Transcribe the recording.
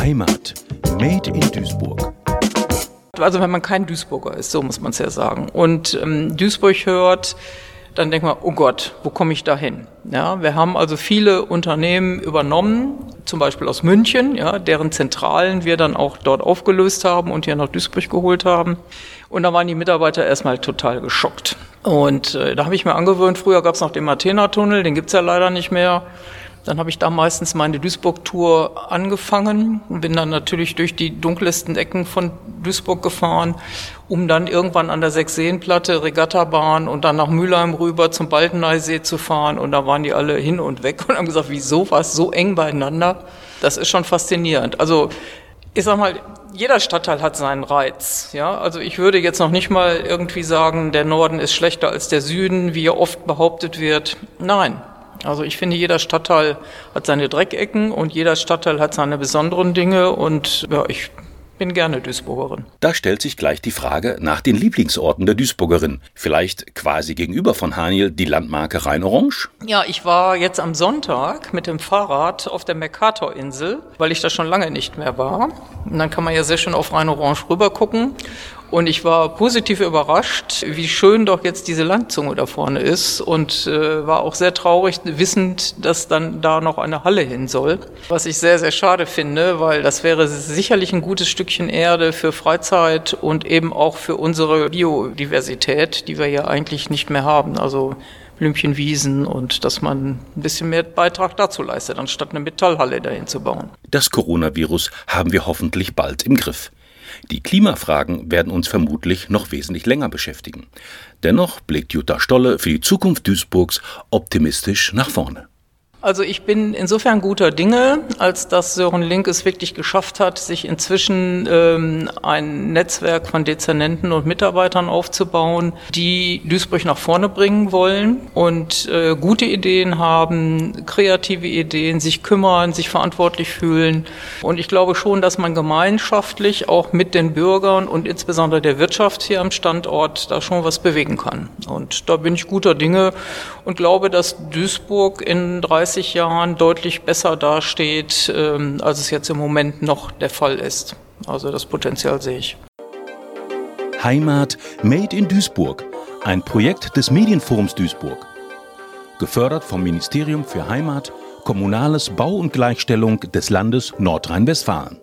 Heimat. Made in Duisburg. Also wenn man kein Duisburger ist, so muss man es ja sagen. Und ähm, Duisburg hört, dann denkt man, oh Gott, wo komme ich da hin? Ja, wir haben also viele Unternehmen übernommen, zum Beispiel aus München, ja, deren Zentralen wir dann auch dort aufgelöst haben und hier nach Duisburg geholt haben. Und da waren die Mitarbeiter erstmal total geschockt. Und äh, da habe ich mir angewöhnt, früher gab es noch den Matena-Tunnel, den gibt's ja leider nicht mehr. Dann habe ich da meistens meine Duisburg-Tour angefangen und bin dann natürlich durch die dunkelsten Ecken von Duisburg gefahren, um dann irgendwann an der Sechseenplatte, Regattabahn und dann nach Mülheim rüber zum Baldeneysee zu fahren. Und da waren die alle hin und weg und haben gesagt, wieso war es so eng beieinander? Das ist schon faszinierend. Also ich sag mal, jeder Stadtteil hat seinen Reiz. Ja, also ich würde jetzt noch nicht mal irgendwie sagen, der Norden ist schlechter als der Süden, wie ja oft behauptet wird. Nein, also ich finde, jeder Stadtteil hat seine Dreckecken und jeder Stadtteil hat seine besonderen Dinge und ja, ich bin gerne Duisburgerin. Da stellt sich gleich die Frage nach den Lieblingsorten der Duisburgerin. Vielleicht quasi gegenüber von Haniel die Landmarke Rhein-Orange? Ja, ich war jetzt am Sonntag mit dem Fahrrad auf der Mercator-Insel, weil ich da schon lange nicht mehr war. Und dann kann man ja sehr schön auf Rhein-Orange rüber gucken. Und ich war positiv überrascht, wie schön doch jetzt diese Landzunge da vorne ist und äh, war auch sehr traurig, wissend, dass dann da noch eine Halle hin soll. Was ich sehr, sehr schade finde, weil das wäre sicherlich ein gutes Stückchen Erde für Freizeit und eben auch für unsere Biodiversität, die wir ja eigentlich nicht mehr haben. Also Blümchenwiesen und dass man ein bisschen mehr Beitrag dazu leistet, anstatt eine Metallhalle dahin zu bauen. Das Coronavirus haben wir hoffentlich bald im Griff. Die Klimafragen werden uns vermutlich noch wesentlich länger beschäftigen. Dennoch blickt Jutta Stolle für die Zukunft Duisburgs optimistisch nach vorne. Also ich bin insofern guter Dinge, als dass Sören Link es wirklich geschafft hat, sich inzwischen ähm, ein Netzwerk von Dezernenten und Mitarbeitern aufzubauen, die Duisburg nach vorne bringen wollen und äh, gute Ideen haben, kreative Ideen, sich kümmern, sich verantwortlich fühlen. Und ich glaube schon, dass man gemeinschaftlich auch mit den Bürgern und insbesondere der Wirtschaft hier am Standort da schon was bewegen kann. Und da bin ich guter Dinge und glaube, dass Duisburg in 30 30 Jahren deutlich besser dasteht, ähm, als es jetzt im Moment noch der Fall ist. Also das Potenzial sehe ich. Heimat Made in Duisburg, ein Projekt des Medienforums Duisburg. Gefördert vom Ministerium für Heimat, Kommunales Bau und Gleichstellung des Landes Nordrhein-Westfalen.